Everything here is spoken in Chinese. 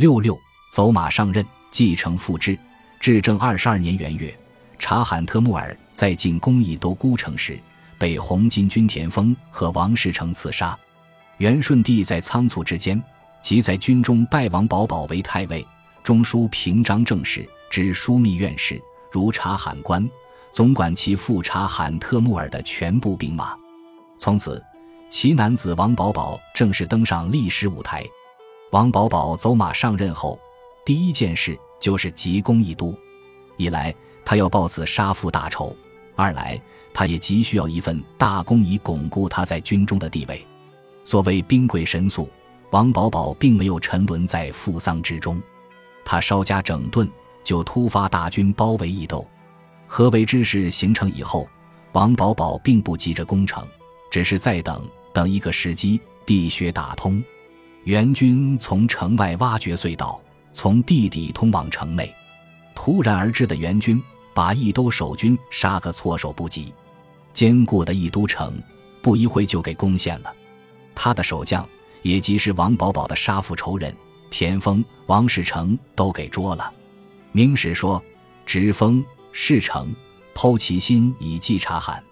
六六走马上任，继承父志。至正二十二年元月，察罕特木尔在进攻义都孤城时，被红巾军田丰和王世成刺杀。元顺帝在仓促之间，即在军中拜王保保为太尉，中书平章政事，知枢密院事，如察罕官，总管其父察罕特木尔的全部兵马。从此，其男子王保保正式登上历史舞台。王保保走马上任后，第一件事就是急攻义都。一来，他要报此杀父大仇；二来，他也急需要一份大功，以巩固他在军中的地位。所谓兵贵神速，王保保并没有沉沦在负丧之中，他稍加整顿，就突发大军包围义斗。合围之势形成以后，王保保并不急着攻城，只是在等等一个时机，地穴打通。援军从城外挖掘隧道，从地底通往城内。突然而至的援军把义都守军杀个措手不及，坚固的义都城不一会就给攻陷了。他的守将也即是王保保的杀父仇人田丰、王士成都给捉了。明史说：“直封事成，剖其心以祭察罕。”